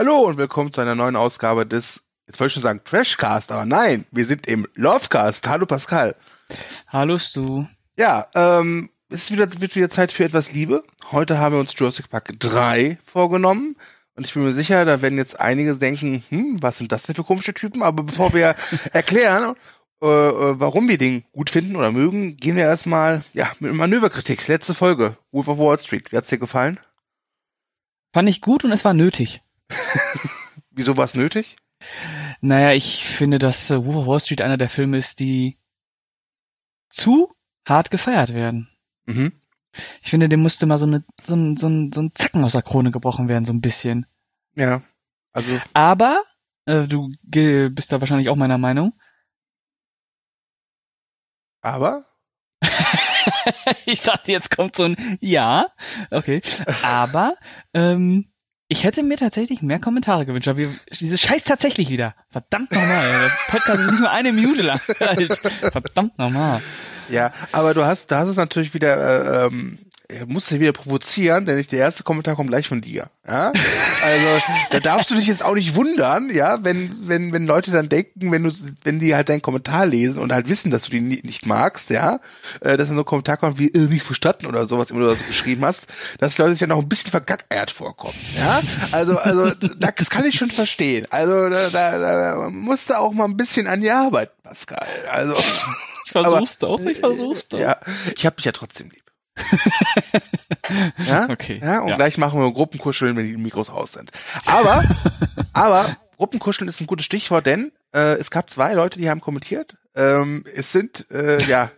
Hallo und willkommen zu einer neuen Ausgabe des, jetzt wollte ich schon sagen Trashcast, aber nein, wir sind im Lovecast. Hallo Pascal. Hallo Stu. Ja, ähm, es ist wieder, wird wieder Zeit für etwas Liebe. Heute haben wir uns Jurassic Park 3 vorgenommen. Und ich bin mir sicher, da werden jetzt einige denken, hm, was sind das denn für komische Typen? Aber bevor wir erklären, äh, äh, warum wir den gut finden oder mögen, gehen wir erstmal ja, mit Manöverkritik. Letzte Folge, Wolf of Wall Street. Wie hat's dir gefallen? Fand ich gut und es war nötig. Wieso war es nötig? Naja, ich finde, dass äh, Wolf of Wall Street einer der Filme ist, die zu hart gefeiert werden. Mhm. Ich finde, dem musste mal so, eine, so, ein, so, ein, so ein Zacken aus der Krone gebrochen werden, so ein bisschen. Ja, also Aber, äh, du bist da wahrscheinlich auch meiner Meinung. aber ich dachte, jetzt kommt so ein Ja. Okay. Aber, ähm, ich hätte mir tatsächlich mehr Kommentare gewünscht. Aber diese Scheiß tatsächlich wieder. Verdammt nochmal. Der Podcast ist nicht nur eine Minute lang alt. Verdammt nochmal. Ja, aber du hast, da hast es natürlich wieder, äh, ähm, er musst dich wieder provozieren, denn der erste Kommentar kommt gleich von dir. Ja? Also da darfst du dich jetzt auch nicht wundern, ja, wenn wenn wenn Leute dann denken, wenn du wenn die halt deinen Kommentar lesen und halt wissen, dass du die ni- nicht magst, ja, äh, dass dann so ein Kommentar kommt wie äh, nicht verstanden oder sowas, immer du das geschrieben hast, dass Leute sich ja noch ein bisschen vergackeiert vorkommen, ja. Also also da- das kann ich schon verstehen. Also da, da, da musst du auch mal ein bisschen an die Arbeit, Pascal. Also Ich versuch's doch, ich versuch's doch. ja, ich hab dich ja trotzdem lieb. Ja? Okay, Ja, und ja. gleich machen wir Gruppenkuscheln, wenn die Mikros aus sind. Aber, aber Gruppenkuscheln ist ein gutes Stichwort, denn äh, es gab zwei Leute, die haben kommentiert. Ähm, es sind äh, ja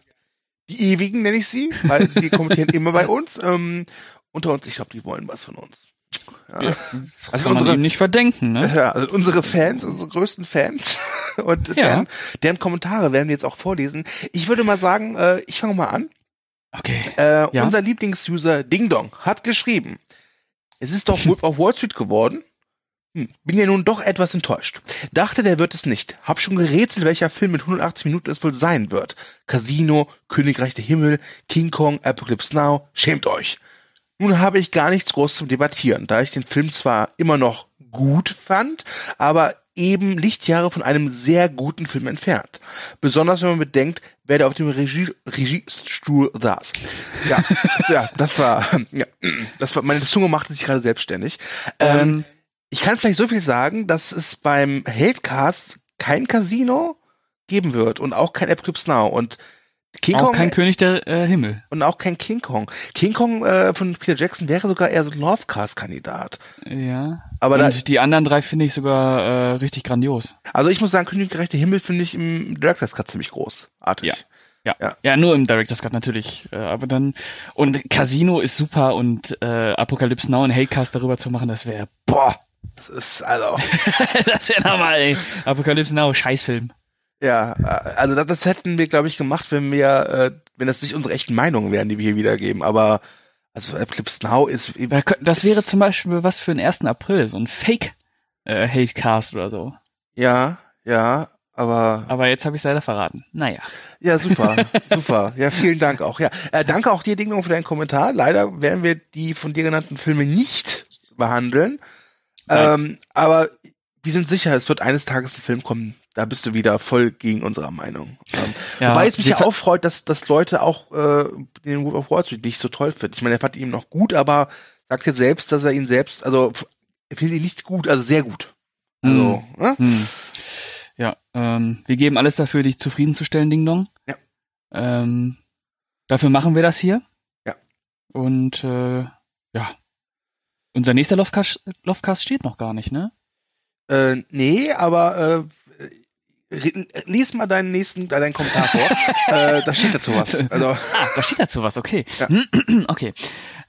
die ewigen, nenne ich sie, weil sie kommentieren immer bei uns. Ähm, unter uns, ich glaube, die wollen was von uns. Ja. Ja, Also Kann man unsere, nicht verdenken, ne? ja, also unsere Fans, unsere größten Fans und Ja. deren, deren Kommentare werden wir jetzt auch vorlesen. Ich würde mal sagen, äh, ich fange mal an. Okay. Äh, Ja. Unser Lieblingsuser Ding Dong hat geschrieben, es ist doch Wolf of Wall Street geworden. Hm, bin ja nun doch etwas enttäuscht. Dachte, der wird es nicht. Hab schon gerätselt, welcher Film mit 180 Minuten es wohl sein wird. Casino, Königreich der Himmel, King Kong, Apocalypse Now, schämt euch. Nun habe ich gar nichts groß zum Debattieren, da ich den Film zwar immer noch gut fand, aber eben Lichtjahre von einem sehr guten Film entfernt. Besonders wenn man bedenkt, wer da auf dem Regie, Regiestuhl saß. Ja, ja, das war, ja, das war, meine Zunge machte sich gerade selbstständig. Ähm, Ähm, ich kann vielleicht so viel sagen, dass es beim Hatecast kein Casino geben wird und auch kein Apocalypse Now und King auch Kong kein König der äh, Himmel. und auch kein King Kong. King Kong äh, von Peter Jackson wäre sogar eher so ein Lovecast-Kandidat. Ja. Aber da, Und die anderen drei finde ich sogar äh, richtig grandios. also ich muss sagen, Königreich der Himmel finde ich im Director's Cut ziemlich großartig. Ja. Ja. Ja. ja. nur im Director's Cut natürlich. Äh, aber dann. Und Casino ist super und äh, Apocalypse Now und Hatecast darüber zu machen, das wäre. Boah! Das ist, also, das wäre nochmal, ey. Apocalypse Now, Scheißfilm. Ja, äh, also das, das hätten wir, glaube ich, gemacht, wenn wir, äh, wenn das nicht unsere echten Meinungen wären, die wir hier wiedergeben. Aber, also Eclipse Now ist, Das wäre zum Beispiel was für den 1. April, so ein Fake äh, Hatecast oder so. ja, ja, aber Aber jetzt habe ich leider verraten. Naja. Ja, super, super. Ja, vielen Dank auch. Ja, äh, danke auch dir, Dingo, für deinen Kommentar. Leider werden wir die von dir genannten Filme nicht behandeln. Ähm, aber wir sind sicher, es wird eines Tages ein Film kommen. Da bist du wieder voll gegen unserer Meinung. Ähm, Ja, wobei es mich ja auch freut, dass, dass Leute auch äh, den Wolf of Wall Street nicht so toll finden. Ich meine, er fand ihn noch gut, aber sagt jetzt selbst, dass er ihn selbst, also er findet ihn nicht gut, also sehr gut. Also, ne? Hm. Ja, ähm, wir geben alles dafür, dich zufriedenzustellen, Ding Dong. Ja. Ähm, dafür machen wir das hier. Ja. Und äh, ja. Unser nächster Lovecast, Lovecast steht noch gar nicht, ne? Äh, nee, aber äh, lies mal deinen nächsten, deinen Kommentar vor. äh, da steht dazu was. Also, Ah, da steht dazu was, okay. Ja. Okay.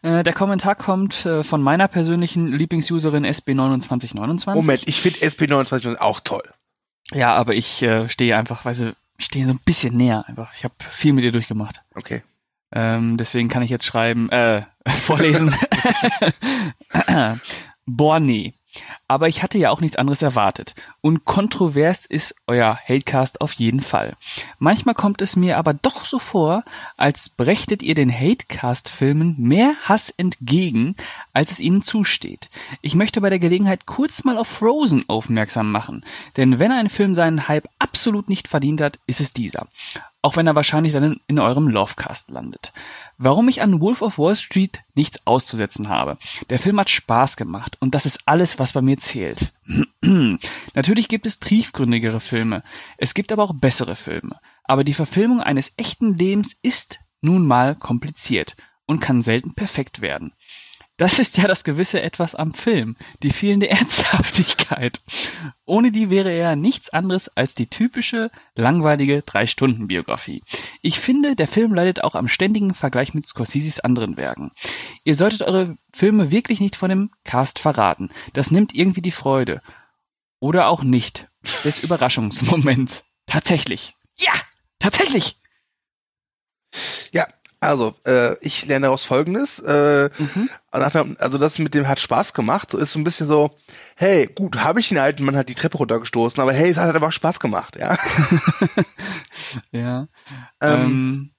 Äh, der Kommentar kommt äh, von meiner persönlichen Lieblingsuserin SB2929. Moment, ich finde SP29 auch toll. Ja, aber ich äh, stehe einfach, weißt du, ich stehe so ein bisschen näher einfach. Ich habe viel mit ihr durchgemacht. Okay. Ähm, deswegen kann ich jetzt schreiben, äh, vorlesen. Borny. Aber ich hatte ja auch nichts anderes erwartet. Und kontrovers ist euer Hatecast auf jeden Fall. Manchmal kommt es mir aber doch so vor, als brächtet ihr den Hatecast-Filmen mehr Hass entgegen, als es ihnen zusteht. Ich möchte bei der Gelegenheit kurz mal auf Frozen aufmerksam machen. Denn wenn ein Film seinen Hype absolut nicht verdient hat, ist es dieser. Auch wenn er wahrscheinlich dann in eurem Lovecast landet. Warum ich an Wolf of Wall Street nichts auszusetzen habe. Der Film hat Spaß gemacht und das ist alles, was bei mir zählt. Natürlich gibt es tiefgründigere Filme. Es gibt aber auch bessere Filme. Aber die Verfilmung eines echten Lebens ist nun mal kompliziert und kann selten perfekt werden. Das ist ja das gewisse Etwas am Film, die fehlende Ernsthaftigkeit. Ohne die wäre er nichts anderes als die typische, langweilige Drei-Stunden-Biografie. Ich finde, der Film leidet auch am ständigen Vergleich mit Scorseses anderen Werken. Ihr solltet eure Filme wirklich nicht von dem Cast verraten. Das nimmt irgendwie die Freude. Oder auch nicht. Des Überraschungsmoments. Tatsächlich. Ja, tatsächlich. Ja, also, äh, ich lerne daraus folgendes. Äh, mhm. Also das mit dem hat Spaß gemacht. So ist so ein bisschen so, hey, gut, habe ich den alten Mann halt die Treppe runtergestoßen, aber hey, es hat halt einfach Spaß gemacht, ja. ja. Ähm, ähm,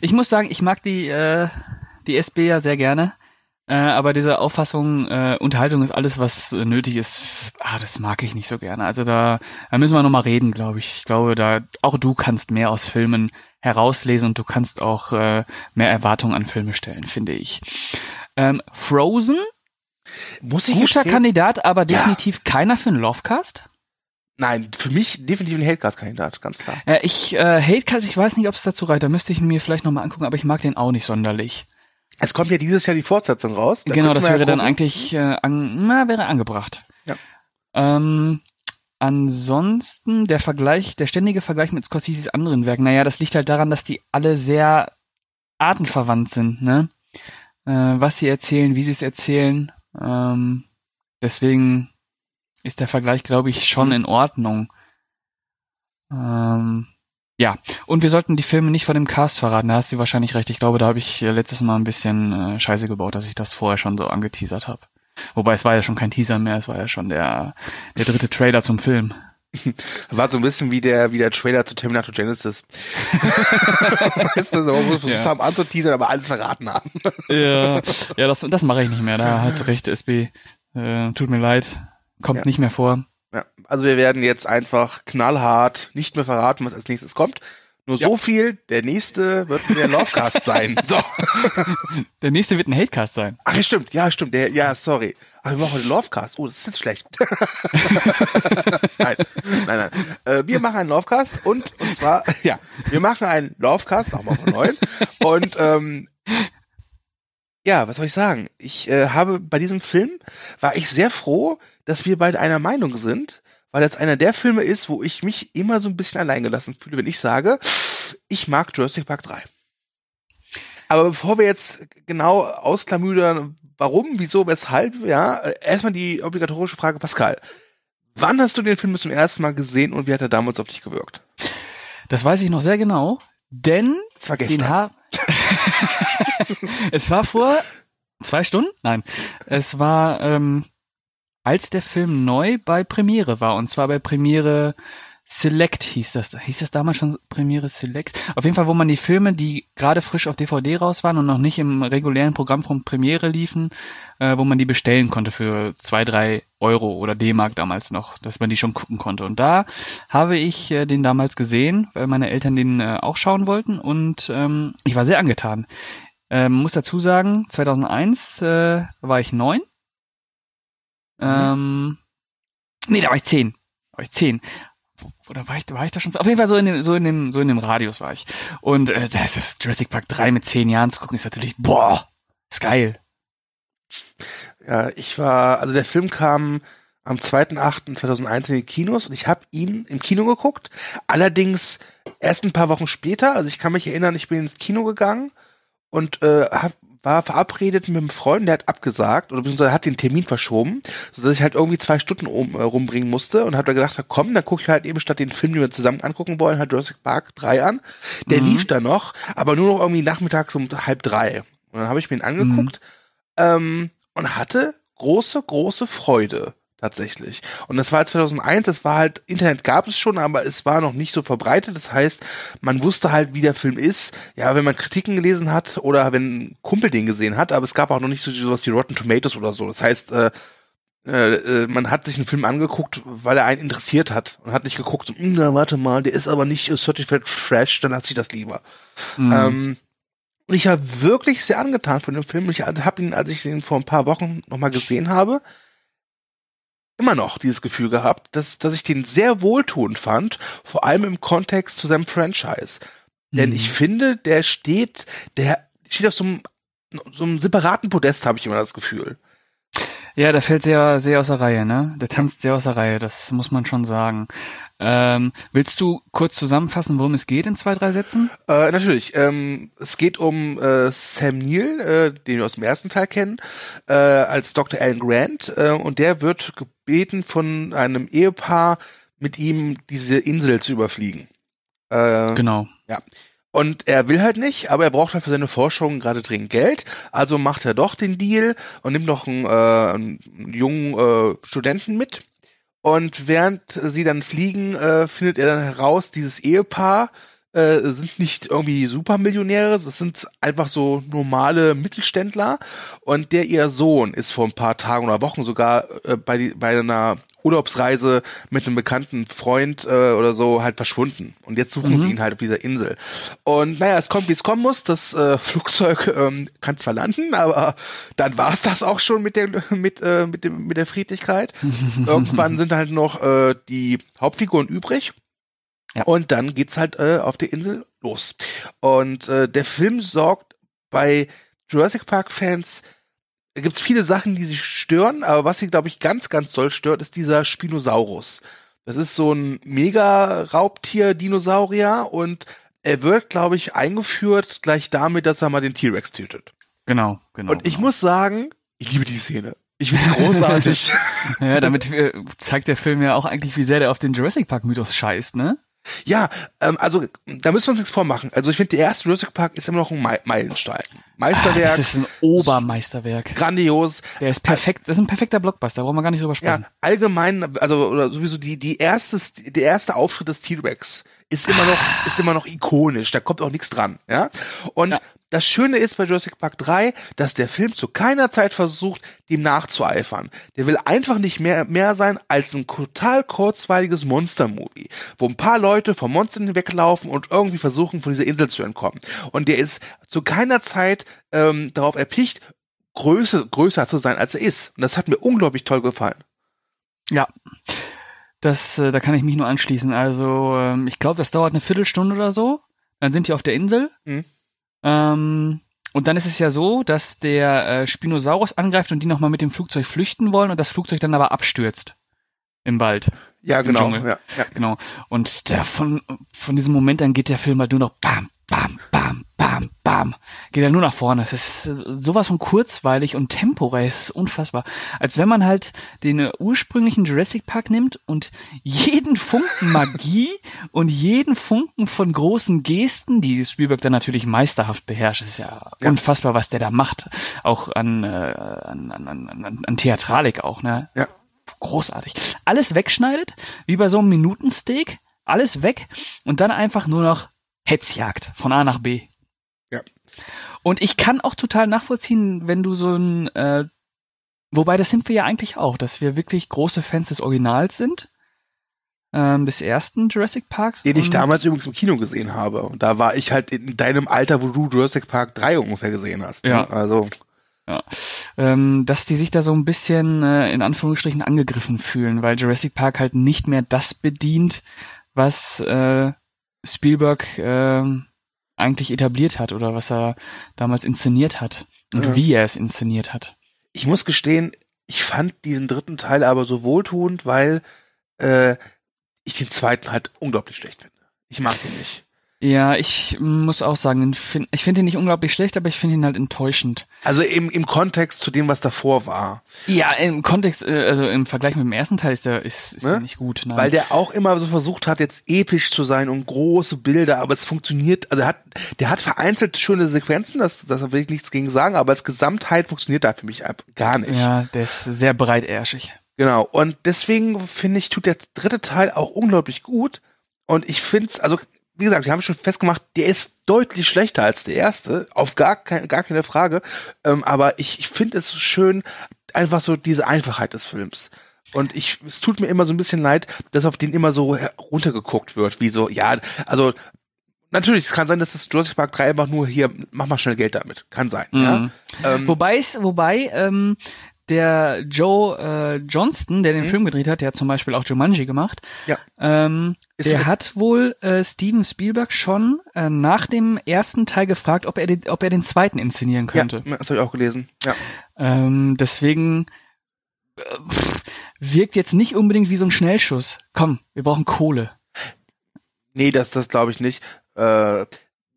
ich muss sagen, ich mag die, äh, die SB ja sehr gerne. Äh, aber diese Auffassung, äh, Unterhaltung ist alles, was äh, nötig ist, ah, das mag ich nicht so gerne. Also da, da müssen wir nochmal reden, glaube ich. Ich glaube, da auch du kannst mehr aus Filmen herauslesen und du kannst auch äh, mehr Erwartungen an Filme stellen, finde ich. Ähm, Frozen, Muss ich guter Kandidat, aber definitiv ja. keiner für einen Lovecast. Nein, für mich definitiv ein Hatecast-Kandidat, ganz klar. Äh, ich, äh, Hatecast, ich weiß nicht, ob es dazu reicht, da müsste ich mir vielleicht nochmal angucken, aber ich mag den auch nicht sonderlich. Es kommt ja dieses Jahr die Fortsetzung raus. Da genau, das wäre ja dann eigentlich, äh, an, na, wäre angebracht. Ja. Ähm, Ansonsten der Vergleich, der ständige Vergleich mit Scorseses anderen Werken, naja, das liegt halt daran, dass die alle sehr artenverwandt sind, ne? Äh, was sie erzählen, wie sie es erzählen. Ähm, deswegen ist der Vergleich, glaube ich, schon in Ordnung. Ähm, ja, und wir sollten die Filme nicht von dem Cast verraten, da hast du wahrscheinlich recht. Ich glaube, da habe ich äh, letztes Mal ein bisschen äh, Scheiße gebaut, dass ich das vorher schon so angeteasert habe. Wobei es war ja schon kein Teaser mehr, es war ja schon der, der dritte Trailer zum Film. War so ein bisschen wie der, wie der Trailer zu Terminator Genesis. weißt du, so, wo wir versucht ja. haben anzuteasern, aber alles verraten haben. ja, ja das, das mache ich nicht mehr, da hast du recht, SB. Äh, tut mir leid, kommt ja. nicht mehr vor. Also wir werden jetzt einfach knallhart nicht mehr verraten, was als nächstes kommt. Nur ja. so viel, der nächste wird der Lovecast sein. So. Der nächste wird ein Hatecast sein. Ach, stimmt, ja, stimmt. Der, ja, sorry. Ach, wir machen heute Lovecast. Oh, das ist jetzt schlecht. nein, nein, nein. Äh, wir machen einen Lovecast und, und zwar, ja, wir machen einen Lovecast, nochmal von neun. Und ähm, ja, was soll ich sagen? Ich äh, habe bei diesem Film war ich sehr froh, dass wir beide einer Meinung sind weil das einer der Filme ist, wo ich mich immer so ein bisschen alleingelassen fühle, wenn ich sage, ich mag Jurassic Park 3. Aber bevor wir jetzt genau ausklamüdern, warum, wieso, weshalb, ja, erstmal die obligatorische Frage, Pascal. Wann hast du den Film zum ersten Mal gesehen und wie hat er damals auf dich gewirkt? Das weiß ich noch sehr genau, denn es war gestern. Den ha es war vor zwei Stunden? Nein, es war ähm, als der Film neu bei Premiere war. Und zwar bei Premiere Select hieß das. Hieß das damals schon Premiere Select? Auf jeden Fall, wo man die Filme, die gerade frisch auf DVD raus waren und noch nicht im regulären Programm von Premiere liefen, äh, wo man die bestellen konnte für zwei, drei Euro oder D-Mark damals noch, dass man die schon gucken konnte. Und da habe ich äh, den damals gesehen, weil meine Eltern den äh, auch schauen wollten und ähm, ich war sehr angetan. Ähm, muss dazu sagen, 2001 äh, war ich neun Mhm. Ähm, nee, da war ich zehn. Da war ich zehn. Oder war ich, war ich da schon? Auf jeden Fall so in dem, so in dem, so in dem Radius war ich. Und äh, das ist Jurassic Park 3 mit zehn Jahren zu gucken, ist natürlich, boah, ist geil. Ja, ich war, also der Film kam am 2.8.2001 in die Kinos und ich habe ihn im Kino geguckt. Allerdings erst ein paar Wochen später, also ich kann mich erinnern, ich bin ins Kino gegangen und äh, hab, war verabredet mit einem Freund, der hat abgesagt oder beziehungsweise hat den Termin verschoben, sodass ich halt irgendwie zwei Stunden um, äh, rumbringen musste und habe da gedacht, komm, dann gucke ich halt eben statt den Film, den wir zusammen angucken wollen, halt Jurassic Park 3 an. Der mhm. lief da noch, aber nur noch irgendwie nachmittags um halb drei. Und dann habe ich mir ihn angeguckt mhm. ähm, und hatte große, große Freude tatsächlich. Und das war 2001, das war halt, Internet gab es schon, aber es war noch nicht so verbreitet. Das heißt, man wusste halt, wie der Film ist. Ja, wenn man Kritiken gelesen hat oder wenn ein Kumpel den gesehen hat, aber es gab auch noch nicht so sowas wie Rotten Tomatoes oder so. Das heißt, äh, äh, äh, man hat sich einen Film angeguckt, weil er einen interessiert hat und hat nicht geguckt, so, hm, na, warte mal, der ist aber nicht äh, Certified Fresh, dann hat sich das lieber. Mhm. Ähm, und ich war wirklich sehr angetan von dem Film. Ich habe ihn, als ich ihn vor ein paar Wochen nochmal gesehen habe, immer noch dieses Gefühl gehabt, dass, dass ich den sehr wohltuend fand, vor allem im Kontext zu seinem Franchise. Denn mhm. ich finde, der steht, der steht auf so einem, so einem separaten Podest, habe ich immer das Gefühl. Ja, der fällt sehr, sehr aus der Reihe, ne? Der tanzt sehr aus der Reihe, das muss man schon sagen. Ähm, willst du kurz zusammenfassen, worum es geht in zwei, drei Sätzen? Äh, natürlich. Ähm, es geht um äh, Sam Neill, äh, den wir aus dem ersten Teil kennen, äh, als Dr. Alan Grant. Äh, und der wird gebeten von einem Ehepaar, mit ihm diese Insel zu überfliegen. Äh, genau. Ja. Und er will halt nicht, aber er braucht halt für seine Forschung gerade dringend Geld. Also macht er doch den Deal und nimmt noch einen, äh, einen jungen äh, Studenten mit. Und während sie dann fliegen, äh, findet er dann heraus, dieses Ehepaar äh, sind nicht irgendwie Supermillionäre, das sind einfach so normale Mittelständler. Und der ihr Sohn ist vor ein paar Tagen oder Wochen sogar äh, bei, bei einer Urlaubsreise mit einem bekannten Freund äh, oder so halt verschwunden. Und jetzt suchen mhm. sie ihn halt auf dieser Insel. Und naja, es kommt, wie es kommen muss. Das äh, Flugzeug ähm, kann zwar landen, aber dann war es das auch schon mit der mit äh, mit dem mit der Friedlichkeit. Irgendwann sind halt noch äh, die Hauptfiguren übrig. Ja. Und dann geht's halt äh, auf der Insel los. Und äh, der Film sorgt bei Jurassic Park Fans da gibt's viele Sachen, die sie stören, aber was sie, glaube ich, ganz, ganz doll stört, ist dieser Spinosaurus. Das ist so ein Mega-Raubtier-Dinosaurier und er wird, glaube ich, eingeführt gleich damit, dass er mal den T-Rex tötet. Genau, genau. Und ich genau. muss sagen, ich liebe die Szene. Ich finde großartig. ja, damit äh, zeigt der Film ja auch eigentlich, wie sehr der auf den Jurassic Park Mythos scheißt, ne? Ja, ähm, also da müssen wir uns nichts vormachen. Also ich finde, der erste Jurassic Park ist immer noch ein Meilenstein. Meisterwerk. Ah, das ist ein Obermeisterwerk. Grandios. Der ist perfekt, das ist ein perfekter Blockbuster, brauchen wir gar nicht drüber sprechen. Ja, allgemein, also oder sowieso die, die erste, der erste Auftritt des T-Rex ist immer noch, ist immer noch ikonisch. Da kommt auch nichts dran, ja. Und ja. das Schöne ist bei Jurassic Park 3, dass der Film zu keiner Zeit versucht, dem nachzueifern. Der will einfach nicht mehr, mehr sein als ein total kurzweiliges Monster-Movie, wo ein paar Leute vom Monster hinweglaufen und irgendwie versuchen, von dieser Insel zu entkommen. Und der ist zu keiner Zeit ähm, darauf erpicht, größer, größer zu sein, als er ist. Und das hat mir unglaublich toll gefallen. Ja. Das, äh, da kann ich mich nur anschließen. Also, ähm, ich glaube, das dauert eine Viertelstunde oder so. Dann sind die auf der Insel. Mhm. Ähm, und dann ist es ja so, dass der äh, Spinosaurus angreift und die nochmal mit dem Flugzeug flüchten wollen und das Flugzeug dann aber abstürzt im Wald. Ja, genau. Ja, ja. Genau. Und der, von, von diesem Moment an geht der Film halt nur noch bam, bam, bam, bam, bam. Geht er nur nach vorne. Es ist äh, sowas von kurzweilig und temporär. Es ist unfassbar. Als wenn man halt den ursprünglichen Jurassic Park nimmt und jeden Funken Magie und jeden Funken von großen Gesten, die Spielberg dann natürlich meisterhaft beherrscht. Es ist ja, ja, unfassbar, was der da macht. Auch an, äh, an, an, an, an Theatralik auch, ne? Ja. Großartig. Alles wegschneidet, wie bei so einem Minutensteak. Alles weg und dann einfach nur noch Hetzjagd von A nach B. Ja. Und ich kann auch total nachvollziehen, wenn du so ein, äh, wobei das sind wir ja eigentlich auch, dass wir wirklich große Fans des Originals sind, ähm, des ersten Jurassic Parks. Den ich damals übrigens im Kino gesehen habe. Und da war ich halt in deinem Alter, wo du Jurassic Park 3 ungefähr gesehen hast. Ne? Ja. Also. Ja. Ähm, dass die sich da so ein bisschen äh, in Anführungsstrichen angegriffen fühlen, weil Jurassic Park halt nicht mehr das bedient, was äh, Spielberg äh, eigentlich etabliert hat oder was er damals inszeniert hat und ja. wie er es inszeniert hat. Ich muss gestehen, ich fand diesen dritten Teil aber so wohltuend, weil äh, ich den zweiten halt unglaublich schlecht finde. Ich mag den nicht. Ja, ich muss auch sagen, ich finde ihn nicht unglaublich schlecht, aber ich finde ihn halt enttäuschend. Also im, im Kontext zu dem, was davor war. Ja, im Kontext, äh, also im Vergleich mit dem ersten Teil ist der, ist, ist ne? der nicht gut. Nein. Weil der auch immer so versucht hat, jetzt episch zu sein und große Bilder, aber es funktioniert, also hat, der hat vereinzelt schöne Sequenzen, das, das will ich nichts gegen sagen, aber als Gesamtheit funktioniert da für mich gar nicht. Ja, der ist sehr breitärschig. Genau. Und deswegen finde ich, tut der dritte Teil auch unglaublich gut. Und ich finde es, also wie gesagt, wir haben schon festgemacht, der ist deutlich schlechter als der erste, auf gar, kein, gar keine Frage. Ähm, aber ich, ich finde es schön, einfach so diese Einfachheit des Films. Und ich, es tut mir immer so ein bisschen leid, dass auf den immer so runtergeguckt wird, wie so, ja, also Natürlich, es kann sein, dass das Jurassic Park 3 einfach nur hier, mach mal schnell Geld damit. Kann sein, mhm. ja. Ähm, wobei, wobei, ähm, der Joe äh, Johnston, der den mhm. Film gedreht hat, der hat zum Beispiel auch Jumanji gemacht. Ja. Ähm, der hat wohl äh, Steven Spielberg schon äh, nach dem ersten Teil gefragt, ob er, den, ob er den zweiten inszenieren könnte. Ja, das habe ich auch gelesen. Ja. Ähm, deswegen äh, wirkt jetzt nicht unbedingt wie so ein Schnellschuss. Komm, wir brauchen Kohle. Nee, das, das glaube ich nicht. Äh,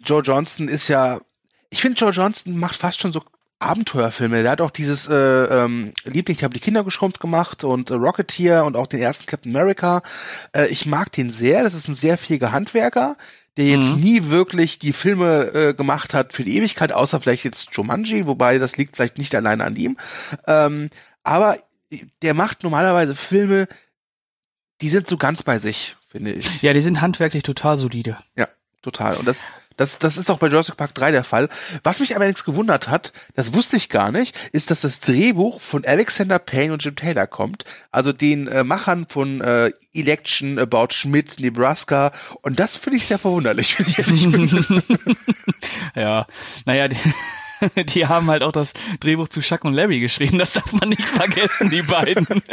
Joe Johnston ist ja, ich finde Joe Johnston macht fast schon so Abenteuerfilme. Der hat auch dieses äh, ähm, Liebling, ich habe die Kinder geschrumpft gemacht und äh, Rocketeer und auch den ersten Captain America. Äh, ich mag den sehr. Das ist ein sehr fähiger Handwerker, der jetzt mhm. nie wirklich die Filme äh, gemacht hat für die Ewigkeit, außer vielleicht jetzt Jumanji, wobei das liegt vielleicht nicht allein an ihm. Ähm, aber der macht normalerweise Filme, die sind so ganz bei sich, finde ich. Ja, die sind handwerklich total solide. Ja, total. Und das das, das ist auch bei Jurassic Park 3 der Fall. Was mich allerdings gewundert hat, das wusste ich gar nicht, ist, dass das Drehbuch von Alexander Payne und Jim Taylor kommt, also den äh, Machern von äh, Election, About Schmidt, Nebraska. Und das finde ich sehr verwunderlich, wenn ich ehrlich bin. ja, naja, die, die haben halt auch das Drehbuch zu Chuck und Larry geschrieben. Das darf man nicht vergessen, die beiden.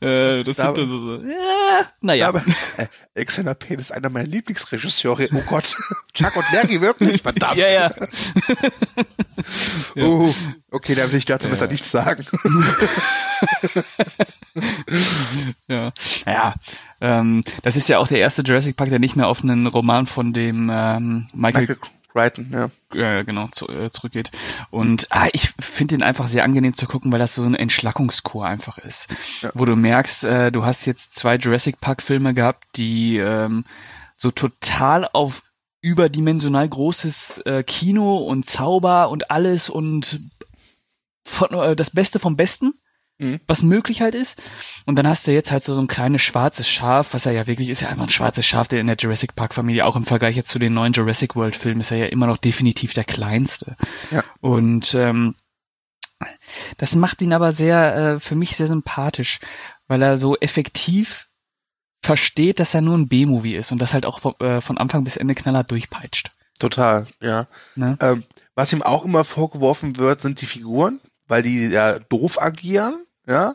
äh, das da, sind dann so, so ja, naja. Aber äh, Alexander Payne ist einer meiner Lieblingsregisseure. Oh Gott, Chuck und Larry wirklich? Verdammt. Ja, ja. ja. Uh, okay, dann will ich dazu ja. besser nichts sagen. ja, ja. Ähm, das ist ja auch der erste Jurassic Park, der nicht mehr auf einen Roman von dem ähm, Michael, Michael Brighton, ja. Ja, genau, zu, äh, zurückgeht. Und ah, ich finde den einfach sehr angenehm zu gucken, weil das so eine Entschlackungskur einfach ist. Ja. Wo du merkst, äh, du hast jetzt zwei Jurassic Park-Filme gehabt, die ähm, so total auf überdimensional großes äh, Kino und Zauber und alles und von, äh, das Beste vom Besten mhm. was möglich halt ist. Und dann hast du jetzt halt so, ein kleines schwarzes Schaf, was er ja wirklich ist, ja einfach ein schwarzes Schaf, der in der Jurassic Park Familie, auch im Vergleich jetzt zu den neuen Jurassic World Filmen, ist er ja immer noch definitiv der kleinste. Ja. Und ähm, das macht ihn aber sehr, äh, für mich sehr sympathisch, weil er so effektiv versteht, dass er nur ein B-Movie ist und das halt auch von, äh, von Anfang bis Ende knallhart durchpeitscht. Total, ja. Ne? Ähm, was ihm auch immer vorgeworfen wird, sind die Figuren weil die ja doof agieren, ja.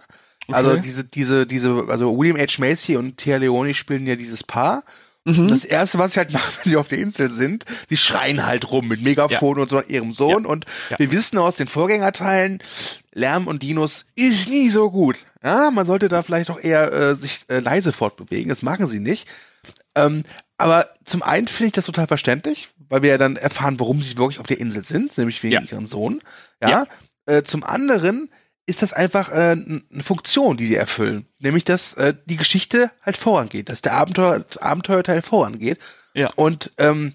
Also okay. Also diese, diese, diese, also William H. Macy und Thea Leone spielen ja dieses Paar. Mhm. Das erste, was sie halt machen, wenn sie auf der Insel sind, die schreien halt rum mit Megafon ja. und so nach ihrem Sohn. Ja. Und ja. wir wissen aus den Vorgängerteilen, Lärm und Dinos ist nie so gut. Ja, man sollte da vielleicht auch eher äh, sich äh, leise fortbewegen. Das machen sie nicht. Ähm, aber zum einen finde ich das total verständlich, weil wir ja dann erfahren, warum sie wirklich auf der Insel sind, nämlich wegen ihren Sohn. Ja. Äh, zum anderen ist das einfach äh, eine Funktion, die sie erfüllen. Nämlich, dass äh, die Geschichte halt vorangeht, dass der Abenteuer, Abenteuerteil vorangeht. Ja. Und ähm,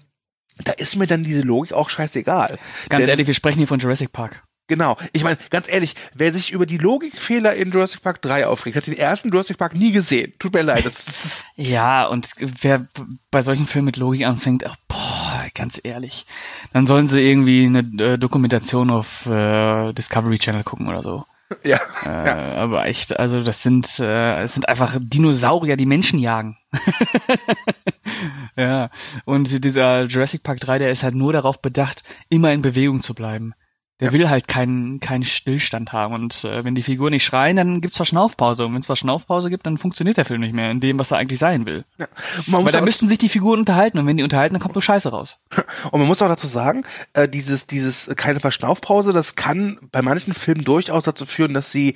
da ist mir dann diese Logik auch scheißegal. Ganz Denn, ehrlich, wir sprechen hier von Jurassic Park. Genau. Ich meine, ganz ehrlich, wer sich über die Logikfehler in Jurassic Park 3 aufregt, hat den ersten Jurassic Park nie gesehen. Tut mir leid. Das, das ist ja, und wer bei solchen Filmen mit Logik anfängt, ach, boah, ganz ehrlich, dann sollen sie irgendwie eine äh, Dokumentation auf äh, Discovery Channel gucken oder so. Ja, äh, ja. Aber echt, also das sind, äh, es sind einfach Dinosaurier, die Menschen jagen. ja, und dieser Jurassic Park 3, der ist halt nur darauf bedacht, immer in Bewegung zu bleiben. Der ja. will halt keinen keinen Stillstand haben. Und äh, wenn die Figuren nicht schreien, dann gibt's Verschnaufpause. Und wenn es Verschnaufpause gibt, dann funktioniert der Film nicht mehr in dem, was er eigentlich sein will. Ja. Weil da müssten sich die Figuren unterhalten und wenn die unterhalten, dann kommt nur Scheiße raus. Und man muss auch dazu sagen, äh, dieses, dieses keine Verschnaufpause, das kann bei manchen Filmen durchaus dazu führen, dass sie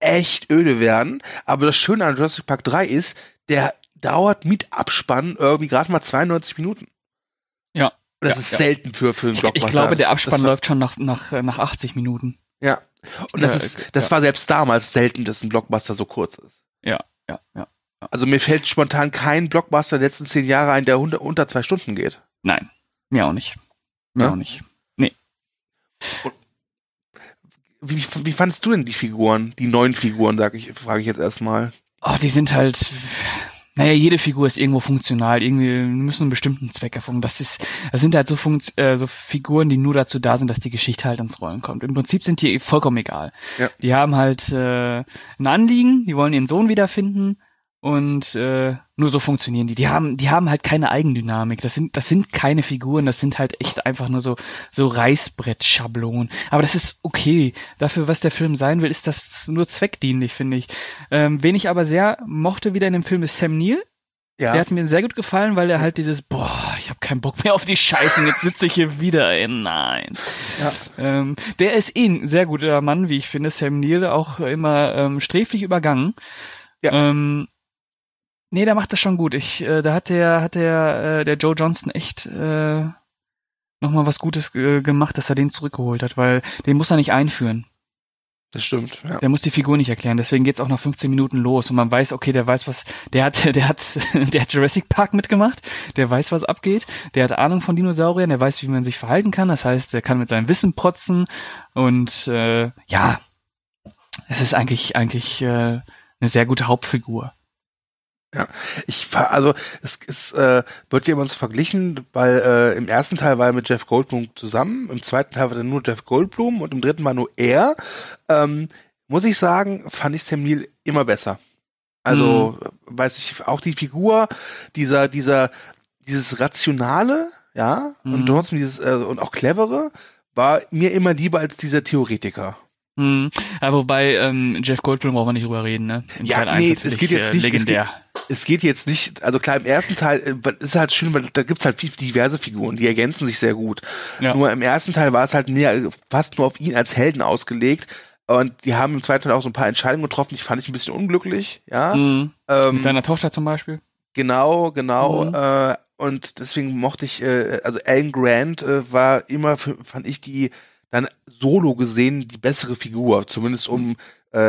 echt öde werden. Aber das Schöne an Jurassic Park 3 ist, der dauert mit Abspann irgendwie gerade mal 92 Minuten. Ja. Und das ja, ist ja. selten für, für einen Blockbuster. Ich glaube, der Abspann das, läuft schon nach, nach, nach 80 Minuten. Ja. Und das ist, das war selbst damals selten, dass ein Blockbuster so kurz ist. Ja, ja, ja. Also mir fällt spontan kein Blockbuster der letzten zehn Jahre ein, der unter, unter zwei Stunden geht. Nein, mir auch nicht. Mir ja? auch nicht. Nee. Und wie, wie fandest du denn die Figuren, die neuen Figuren, sag ich, frage ich jetzt erstmal. Oh, die sind halt, naja, jede Figur ist irgendwo funktional, irgendwie müssen einen bestimmten Zweck erfüllen. Das ist, das sind halt so, Funkt, äh, so Figuren, die nur dazu da sind, dass die Geschichte halt ans Rollen kommt. Im Prinzip sind die vollkommen egal. Ja. Die haben halt äh, ein Anliegen, die wollen ihren Sohn wiederfinden und äh, nur so funktionieren die. Die haben, die haben halt keine Eigendynamik. Das sind, das sind keine Figuren. Das sind halt echt einfach nur so so Reißbrett-Schablonen. Aber das ist okay. Dafür, was der Film sein will, ist das nur zweckdienlich, finde ich. Ähm, wen ich aber sehr mochte wieder in dem Film ist Sam Neill. Ja. Der hat mir sehr gut gefallen, weil er halt dieses, boah, ich habe keinen Bock mehr auf die Scheiße, jetzt sitze ich hier wieder, ey, nein. Ja. Ähm, der ist eh ein sehr guter Mann, wie ich finde, Sam Neill, auch immer ähm, sträflich übergangen. Ja. Ähm, nee, der macht das schon gut. Ich, äh, da hat der, hat der, äh, der Joe Johnston echt äh, nochmal was Gutes äh, gemacht, dass er den zurückgeholt hat, weil den muss er nicht einführen. Das stimmt, ja. Der muss die Figur nicht erklären, deswegen geht's auch nach 15 Minuten los und man weiß, okay, der weiß was, der hat, der hat, der hat Jurassic Park mitgemacht, der weiß, was abgeht, der hat Ahnung von Dinosauriern, der weiß, wie man sich verhalten kann, das heißt, der kann mit seinem Wissen protzen und äh, ja, es ist eigentlich, eigentlich äh, eine sehr gute Hauptfigur. Ich war, also es ist, äh, wird jemand verglichen, weil äh, im ersten Teil war er mit Jeff Goldblum zusammen, im zweiten Teil war er nur Jeff Goldblum und im dritten war nur er. Ähm, muss ich sagen, fand ich Sam Neill immer besser. Also, weiß ich, auch die Figur, dieser, dieser, dieses Rationale, ja, und Mhm. trotzdem dieses, äh, und auch Clevere, war mir immer lieber als dieser Theoretiker. Hm. Ja, wobei ähm, Jeff Goldblum brauchen wir nicht drüber reden, ne? In Ja, Teil 1 nee, es geht jetzt äh, nicht- es legendär. Es geht jetzt nicht, also klar, im ersten Teil äh, ist halt schön, weil da gibt's halt viel diverse Figuren, die ergänzen sich sehr gut. Ja. Nur im ersten Teil war es halt mehr, äh, fast nur auf ihn als Helden ausgelegt. Und die haben im zweiten Teil auch so ein paar Entscheidungen getroffen, die fand ich ein bisschen unglücklich, ja. Mhm. Ähm, Mit seiner Tochter zum Beispiel. genau, genau. Mhm. Äh, und deswegen mochte ich, äh, also Alan Grant äh, war immer, fand ich die dann solo gesehen die bessere Figur, zumindest um äh,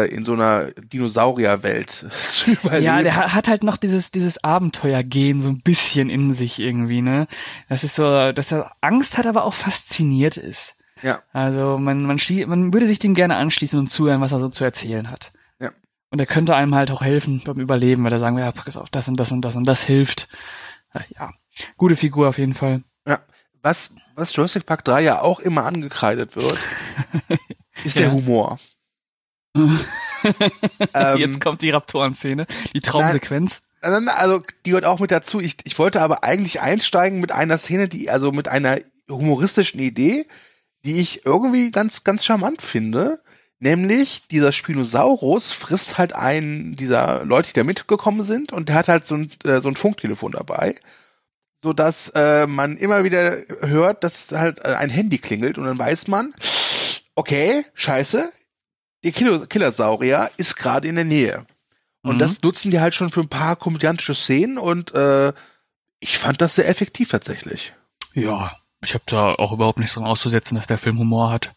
in so einer Dinosaurierwelt zu überleben. Ja, der ha- hat halt noch dieses, dieses Abenteuergehen so ein bisschen in sich irgendwie, ne? Das ist so, dass er Angst hat, aber auch fasziniert ist. Ja. Also man, man, man würde sich dem gerne anschließen und zuhören, was er so zu erzählen hat. Ja. Und er könnte einem halt auch helfen beim Überleben, weil er sagen, ja, pass auf, das und das und das und das hilft. Ja, gute Figur auf jeden Fall. was, was Jurassic Park 3 ja auch immer angekreidet wird, ist der Ja. Humor. Ähm, Jetzt kommt die Raptoren-Szene, die Traumsequenz. Nein, Also, die gehört auch mit dazu. Ich, ich wollte aber eigentlich einsteigen mit einer Szene, die, also mit einer humoristischen Idee, die ich irgendwie ganz, ganz charmant finde. Nämlich, dieser Spinosaurus frisst halt einen dieser Leute, die da mitgekommen sind, und der hat halt so ein, äh, so ein Funktelefon dabei. So dass äh, man immer wieder hört, dass halt ein Handy klingelt und dann weiß man, okay, scheiße, der Killer Killersaurier ist gerade in der Nähe. Und Mhm. das nutzen die halt schon für ein paar komödiantische Szenen und äh, ich fand das sehr effektiv tatsächlich. Ja, ich habe da auch überhaupt nichts dran auszusetzen, dass der Film Humor hat.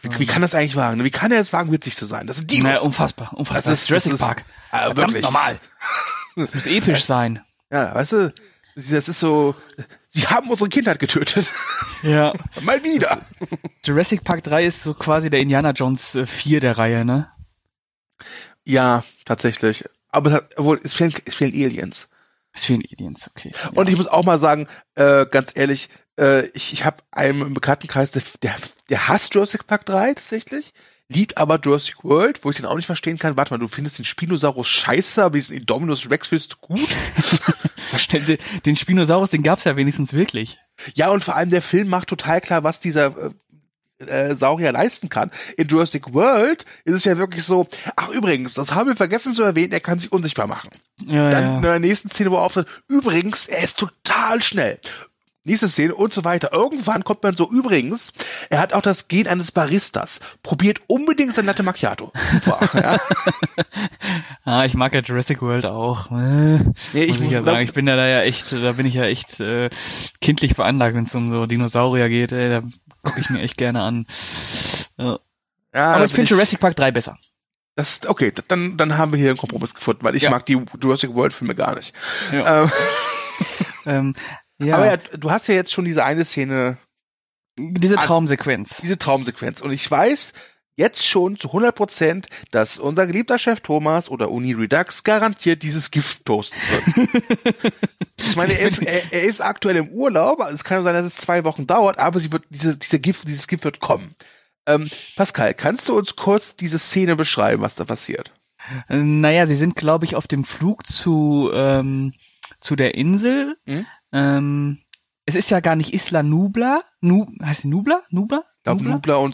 Wie, wie kann das eigentlich wagen? Wie kann er es wagen, witzig zu sein? Das sind Dinos. Naja, unfassbar, unfassbar. Das ist- Jurassic das ist- Park. äh, wirklich. normal. Das muss episch sein. Ja, weißt du, das ist so, sie haben unsere Kindheit getötet. Ja. Mal wieder. Jurassic Park 3 ist so quasi der Indiana Jones äh, 4 der Reihe, ne? Ja, tatsächlich. Aber es, hat, obwohl, es fehlen, es fehlen Aliens. Es fehlen Aliens, okay. Ja. Und ich muss auch mal sagen, äh, ganz ehrlich, äh, ich, ich habe einen im Bekanntenkreis, der, der, der hasst Jurassic Park 3 tatsächlich, liebt aber Jurassic World, wo ich dann auch nicht verstehen kann, warte mal, du findest den Spinosaurus scheiße, aber diesen Indominus Rex findest du gut? den, den Spinosaurus, den gab's ja wenigstens wirklich. ja, und vor allem der Film macht total klar, was dieser äh, äh, Saurier leisten kann. In Jurassic World ist es ja wirklich so, ach übrigens, das haben wir vergessen zu erwähnen, er kann sich unsichtbar machen. Ja, Dann in ja. der nächsten Szene, wo er auftritt, übrigens, er ist total schnell. Nächste Szene und so weiter. Irgendwann kommt man so, übrigens, er hat auch das Gen eines Baristas. Probiert unbedingt sein Latte Macchiato. Super, ja. Ah, ich mag ja Jurassic World auch. Äh, Nee, ich muss ich ja sagen, ich bin ja da ja echt, da bin ich ja echt äh, kindlich veranlagt, wenn es um so Dinosaurier geht. Ey, da gucke ich mir echt gerne an. Ja. ja Aber ich finde Jurassic Park 3 besser. das, okay, dann, dann haben wir hier einen Kompromiss gefunden, weil ich Ja. mag die Jurassic World Filme gar nicht. Ja. Ähm, Ähm, ja, Aber ja, du hast ja jetzt schon diese eine Szene, diese an- Traumsequenz. diese Traumsequenz. Und ich weiß, jetzt schon zu 100 Prozent, dass unser geliebter Chef Thomas oder Uni Redux garantiert dieses Gift posten wird. ich meine, er ist, er, er ist aktuell im Urlaub, also es kann sein, dass es zwei Wochen dauert, aber sie wird, diese, diese Gift, dieses Gift wird kommen. Ähm, Pascal, kannst du uns kurz diese Szene beschreiben, was da passiert? Naja, sie sind, glaube ich, auf dem Flug zu, ähm, zu der Insel. Mhm. Ähm, es ist ja gar nicht Isla Nubla. Nu, heißt sie Nubla? Nubla? Ich glaube, Nubla? Nubla und,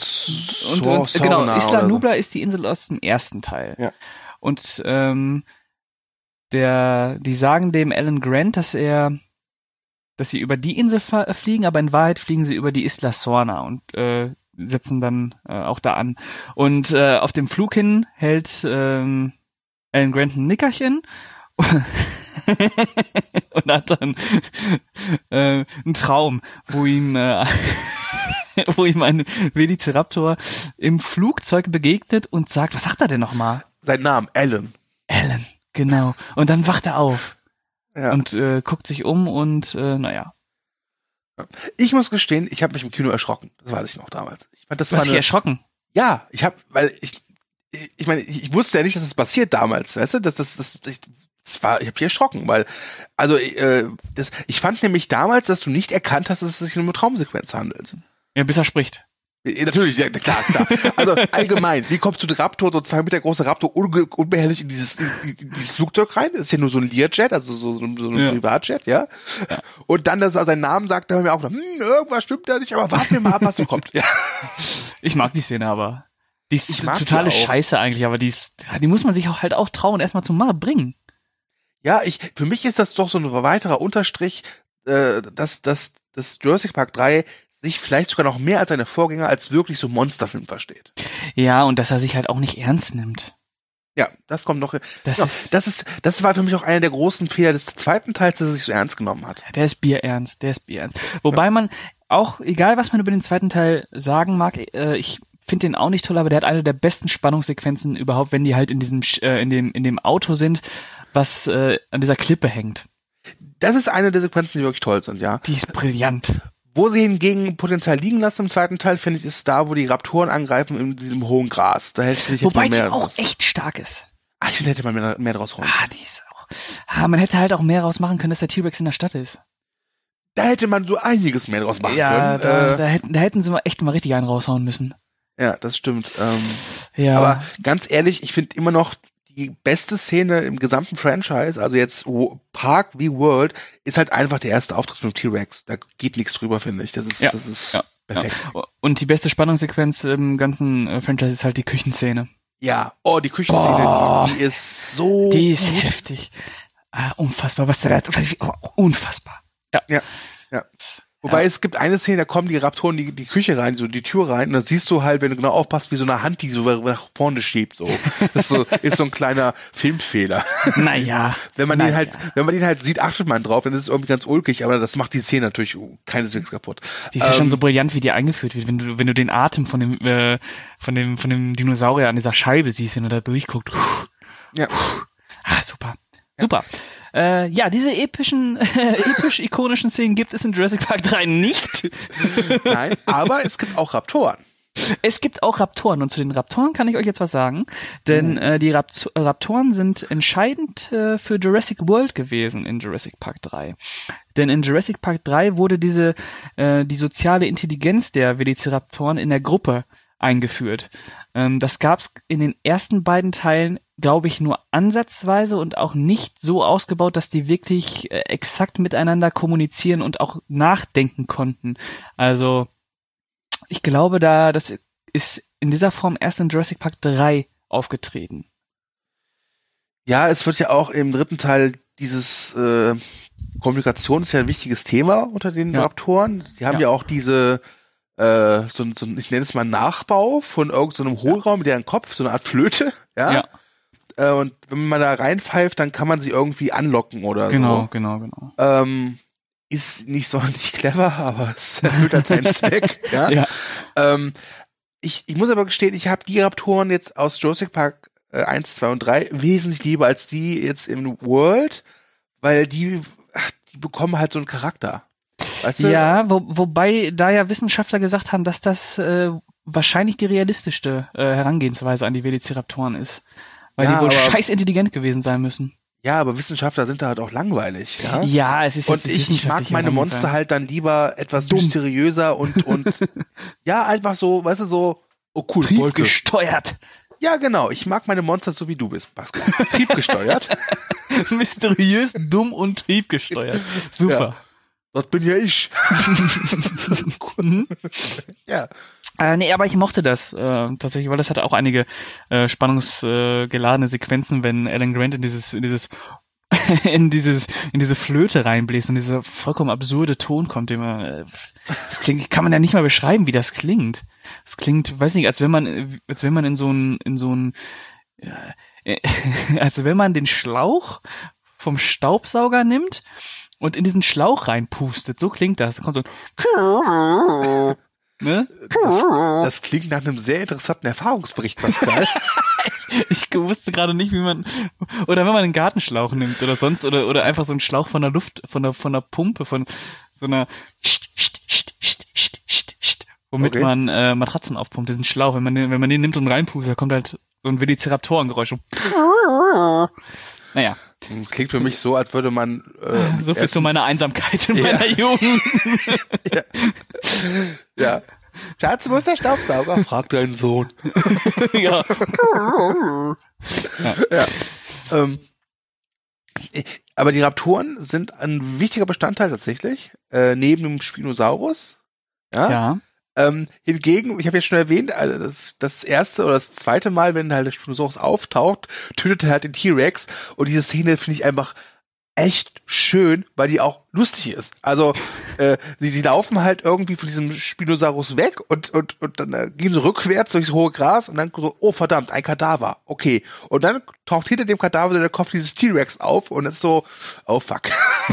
Und, so, und genau, Sauna Isla oder so. Nubla ist die Insel aus dem ersten Teil. Ja. Und ähm, der, die sagen dem Alan Grant, dass er, dass sie über die Insel fa- fliegen, aber in Wahrheit fliegen sie über die Isla Sorna und äh, setzen dann äh, auch da an. Und äh, auf dem Flug hin hält ähm, Alan Grant ein Nickerchen und hat dann äh, einen Traum, wo ihm äh, wo ihm ein Velociraptor im Flugzeug begegnet und sagt, was sagt er denn nochmal? Sein Name, Alan. Alan, genau. Und dann wacht er auf Ja. und äh, guckt sich um und äh, naja. Ich muss gestehen, ich habe mich im Kino erschrocken. Das weiß ich noch damals. Ich fand, das Du war eine, erschrocken. Ja, ich habe, weil ich, ich meine, ich wusste ja nicht, dass das passiert damals, weißt du? Das, das, das, ich, das war, ich habe mich erschrocken, weil, also, äh, das, ich fand nämlich damals, dass du nicht erkannt hast, dass es sich um eine Traumsequenz handelt. Ja, bis er spricht. Äh, Natürlich, ja, klar, klar. Also allgemein, wie kommst du der Raptor, so zwei Meter großer Raptor, unge unbehelligt in dieses, in, in dieses Flugzeug rein? Das ist ja nur so ein Learjet, also so, so, so ein Ja. Privatjet, ja? Und dann, dass er seinen Namen sagt, da haben wir auch gedacht, hm, irgendwas stimmt da nicht, aber warten wir mal ab, was so kommt. Ja. Ich mag die Szene aber. Die ist Ich mag totale. Scheiße eigentlich, aber die ist, die muss man sich auch halt auch trauen, erstmal zum Mal bringen. Ja, ich, für mich ist das doch so ein weiterer Unterstrich, äh, dass, dass, dass Jurassic Park 3 sich vielleicht sogar noch mehr als seine Vorgänger als wirklich so Monsterfilm versteht. Ja, und dass er sich halt auch nicht ernst nimmt. Ja, das kommt noch. Das ja, ist, das ist, das war für mich auch einer der großen Fehler des zweiten Teils, dass er sich so ernst genommen hat. der ist bierernst, der ist bierernst. Wobei man auch, egal was man über den zweiten Teil sagen mag, äh, ich finde den auch nicht toll, aber der hat eine der besten Spannungssequenzen überhaupt, wenn die halt in diesem, äh, in dem, in dem Auto sind, was äh, an dieser Klippe hängt. Das ist eine der Sequenzen, die wirklich toll sind, ja. Die ist brillant. Wo sie hingegen Potenzial liegen lassen im zweiten Teil, finde ich, ist da, wo die Raptoren angreifen in diesem hohen Gras. Da hätte ich Wobei mal die mehr auch draus. echt stark ist. Ah, ich finde, hätte man mehr, mehr draus holen. Ah, die ist auch. Ah, man hätte halt auch mehr raus machen können, dass der T-Rex in der Stadt ist. Da hätte man so einiges mehr draus machen ja, können. da, äh, da, hätten, da hätten sie mal echt mal richtig einen raushauen müssen. ja, das stimmt. Ähm, Ja. Aber ganz ehrlich, ich finde immer noch die beste Szene im gesamten Franchise, also jetzt Park wie World, ist halt einfach der erste Auftritt von T-Rex. Da geht nichts drüber, finde ich. Das ist, Ja, das ist ja, perfekt. Und die beste Spannungssequenz im ganzen äh, Franchise ist halt die Küchenszene. Ja. Oh, die Küchenszene, die, die ist so. Die ist heftig. Ah, unfassbar, was der da, oh, unfassbar. Ja. Wobei Ja. es gibt eine Szene, da kommen die Raptoren die, die Küche rein, so die Tür rein, und da siehst du halt, wenn du genau aufpasst, wie so eine Hand, die so nach vorne schiebt, so. Das ist so, ist so ein kleiner Filmfehler. Naja. Wenn man naja. den halt, wenn man den halt sieht, achtet man drauf, dann ist es irgendwie ganz ulkig, aber das macht die Szene natürlich keineswegs kaputt. Die ist ja schon Ähm, so brillant, wie die eingeführt wird, wenn du, wenn du den Atem von dem, äh, von dem, von dem Dinosaurier an dieser Scheibe siehst, wenn er da durchguckt. Ja. Ah, super. Super. Äh, ja, diese epischen, episch-ikonischen Szenen gibt es in Jurassic Park 3 nicht. Nein, aber es gibt auch Raptoren. Es gibt auch Raptoren und zu den Raptoren kann ich euch jetzt was sagen, denn äh, die Rapt Raptoren sind entscheidend äh, für Jurassic World gewesen in Jurassic Park 3. Denn in Jurassic Park 3 wurde diese äh, die soziale Intelligenz der Velociraptoren in der Gruppe eingeführt. Ähm, das gab es in den ersten beiden Teilen, glaube ich, nur ansatzweise und auch nicht so ausgebaut, dass die wirklich äh, exakt miteinander kommunizieren und auch nachdenken konnten. Also ich glaube, da das ist in dieser Form erst in Jurassic Park 3 aufgetreten. Ja, es wird ja auch im dritten Teil dieses äh, Kommunikation ist ja ein wichtiges Thema unter den Ja. Raptoren. Die haben Ja. ja, auch diese äh, so, so, ich nenne es mal Nachbau von irgendeinem Hohlraum mit deren Kopf, so eine Art Flöte, ja. Ja. Äh, und wenn man da reinpfeift, dann kann man sie irgendwie anlocken oder Genau, so. genau, genau. Ähm, ist nicht so nicht clever, aber es erfüllt halt seinen Zweck. Ja. Ja. Ähm, ich, ich muss aber gestehen, ich habe die Raptoren jetzt aus Jurassic Park äh, 1, 2 und 3 wesentlich lieber als die jetzt im World, weil die, ach, die bekommen halt so einen Charakter. Weißt du? Ja, wo, wobei da ja Wissenschaftler gesagt haben, dass das äh, wahrscheinlich die realistischste äh, Herangehensweise an die Velociraptoren ist. Weil Ja, die wohl scheiß intelligent gewesen sein müssen. Ja, aber Wissenschaftler sind da halt auch langweilig. Ja, Ja, es ist Und ich, ich mag meine Monster halt dann lieber etwas Dumm. mysteriöser und, und ja, einfach so, weißt du, so, oh cool, Beute. gesteuert. Ja, genau. Ich mag meine Monster so wie du bist, Pascal. Triebgesteuert. Mysteriös, dumm und triebgesteuert. Super. Das bin ja ich. Mhm. ja. Äh, nee, aber ich mochte das äh, tatsächlich, weil das hatte auch einige äh, spannungsgeladene äh, Sequenzen, wenn Alan Grant in dieses, in dieses in dieses in diese Flöte reinbläst und dieser vollkommen absurde Ton kommt, den man äh, das klingt kann man ja nicht mal beschreiben, wie das klingt. Das klingt, weiß nicht, als wenn man als wenn man in so ein in so ein äh, als wenn man den Schlauch vom Staubsauger nimmt und in diesen Schlauch reinpustet. So klingt das. Da kommt so ein ne? Das, das klingt nach einem sehr interessanten Erfahrungsbericht, Pascal. Ich wusste gerade nicht, wie man oder wenn man einen Gartenschlauch nimmt oder sonst oder oder einfach so einen Schlauch von der Luft von der von der Pumpe von so einer womit Okay. man äh, Matratzen aufpumpt, diesen Schlauch, wenn man den, wenn man den nimmt und reinpustet, da kommt halt so ein Velociraptorengeräusch. Naja, Klingt für mich so, als würde man äh, so viel zu meiner Einsamkeit in Ja. meiner Jugend. Ja. Schatz, wo ist der Staubsauger? Fragt dein Sohn. ja. ja. Ähm, aber die Raptoren sind ein wichtiger Bestandteil tatsächlich, äh, neben dem Spinosaurus. Ja. ja. Ähm, hingegen, ich habe ja schon erwähnt, also das, das erste oder das zweite Mal, wenn halt der Spinosaurus auftaucht, tötet er halt den T-Rex und diese Szene finde ich einfach echt schön, weil die auch lustig ist. Also äh, sie, sie laufen halt irgendwie von diesem Spinosaurus weg und und und dann äh, gehen sie rückwärts durchs hohe Gras und dann so, oh verdammt, ein Kadaver. Okay. Und dann taucht hinter dem Kadaver der Kopf dieses T-Rex auf und es ist so, oh fuck.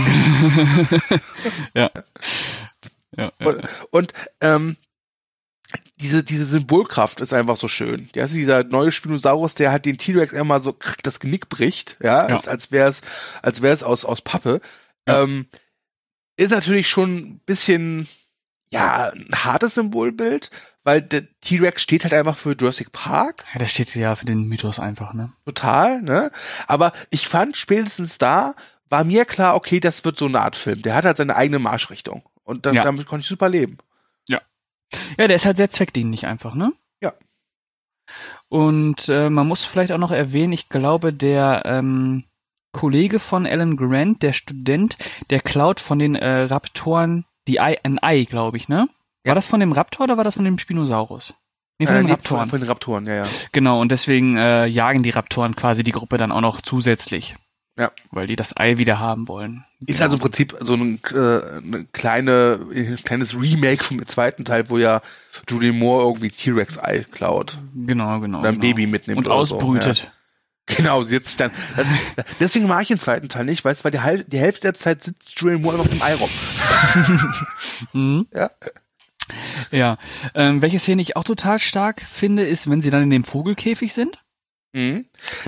Ja. Ja, ja. Und, und ähm, diese, diese Symbolkraft ist einfach so schön. Ja, ist dieser neue Spinosaurus, der halt den T-Rex immer so das Genick bricht, ja, Ja. als, als wäre es, als wäre es aus, aus Pappe. Ja. Ähm, ist natürlich schon ein bisschen, ja, ein hartes Symbolbild, weil der T-Rex steht halt einfach für Jurassic Park, ja, das steht ja für den Mythos einfach, ne? total, ne? Aber ich fand spätestens da, war mir klar, okay, das wird so eine Art Film. Der hat halt seine eigene Marschrichtung. Und da, Ja. damit konnte ich super leben. Ja, der ist halt sehr zweckdienlich einfach, ne? Ja. Und äh, man muss vielleicht auch noch erwähnen, ich glaube, der ähm, Kollege von Alan Grant, der Student, der klaut von den äh, Raptoren die Ei, ein Ei, glaube ich, ne? Ja. War das von dem Raptor oder war das von dem Spinosaurus? Nee, von Äh, den nee, Raptoren. Von, von den Raptoren, ja, ja. Genau, und deswegen äh, jagen die Raptoren quasi die Gruppe dann auch noch zusätzlich. Ja. Weil die das Ei wieder haben wollen. Ist Genau. also im Prinzip so ein, äh, eine kleine, ein kleines Remake vom zweiten Teil, wo ja Julie Moore irgendwie T-Rex-Ei klaut. Genau, genau. Oder ein genau. Baby mitnimmt Und oder so, ausbrütet. Genau, sie sitzt dann. Das, deswegen mag ich den zweiten Teil nicht, weißt du, weil die, die Hälfte der Zeit sitzt Julie Moore einfach auf dem Ei rum. Mhm. Ja. Ja. Ähm, welche Szene ich auch total stark finde, ist, wenn sie dann in dem Vogelkäfig sind. Mhm.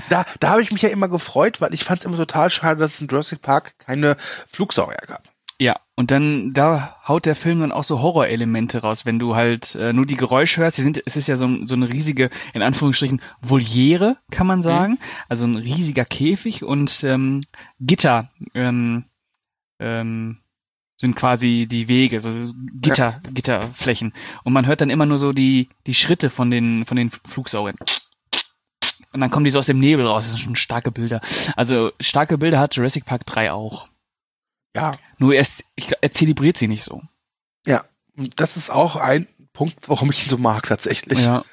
Da, da habe ich mich ja immer gefreut, weil ich fand es immer total schade, dass es in Jurassic Park keine Flugsaurier gab. Ja, und dann, da haut der Film dann auch so Horrorelemente raus, wenn du halt äh, nur die Geräusche hörst. Sie sind, es ist ja so, so eine riesige, in Anführungsstrichen, Voliere, kann man sagen. Also ein riesiger Käfig und ähm, Gitter ähm, ähm, sind quasi die Wege, so Gitter, Gitterflächen. Und man hört dann immer nur so die, die Schritte von den, von den Flugsauriern. Und dann kommen die so aus dem Nebel raus. Das sind schon starke Bilder. Also starke Bilder hat Jurassic Park 3 auch. Ja, Nur er, ich, er zelebriert sie nicht so. und das ist auch ein Punkt, warum ich ihn so mag tatsächlich. Ja.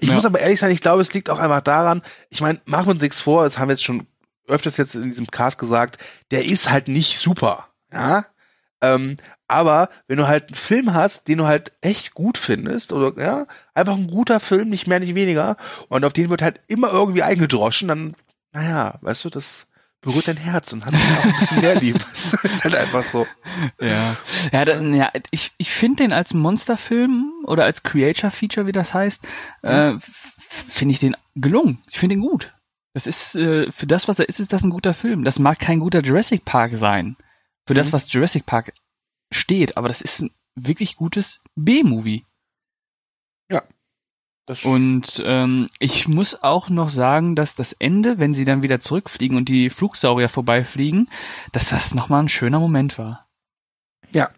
Ich Ja. muss aber ehrlich sein, ich glaube, es liegt auch einfach daran, ich meine, machen wir uns nichts vor, das haben wir jetzt schon öfters jetzt in diesem Cast gesagt, der ist halt nicht super, ja. Ähm, aber wenn du halt einen Film hast, den du halt echt gut findest, oder ja, einfach ein guter Film, nicht mehr, nicht weniger, und auf den wird halt immer irgendwie eingedroschen, dann, naja, weißt du, das berührt dein Herz und hast dann auch ein bisschen mehr lieb. Das ist halt einfach so. Ja, ja, dann, ja ich, ich finde den als Monsterfilm oder als Creature-Feature, wie das heißt, äh, f- finde ich den gelungen. Ich finde den gut. Das ist, äh, für das, was er ist, ist das ein guter Film. Das mag kein guter Jurassic Park sein. Für das, Mhm. was Jurassic Park steht, aber das ist ein wirklich gutes B-Movie. Ja. Und ähm, ich muss auch noch sagen, dass das Ende, wenn sie dann wieder zurückfliegen und die Flugsaurier vorbeifliegen, dass das nochmal ein schöner Moment war. ja,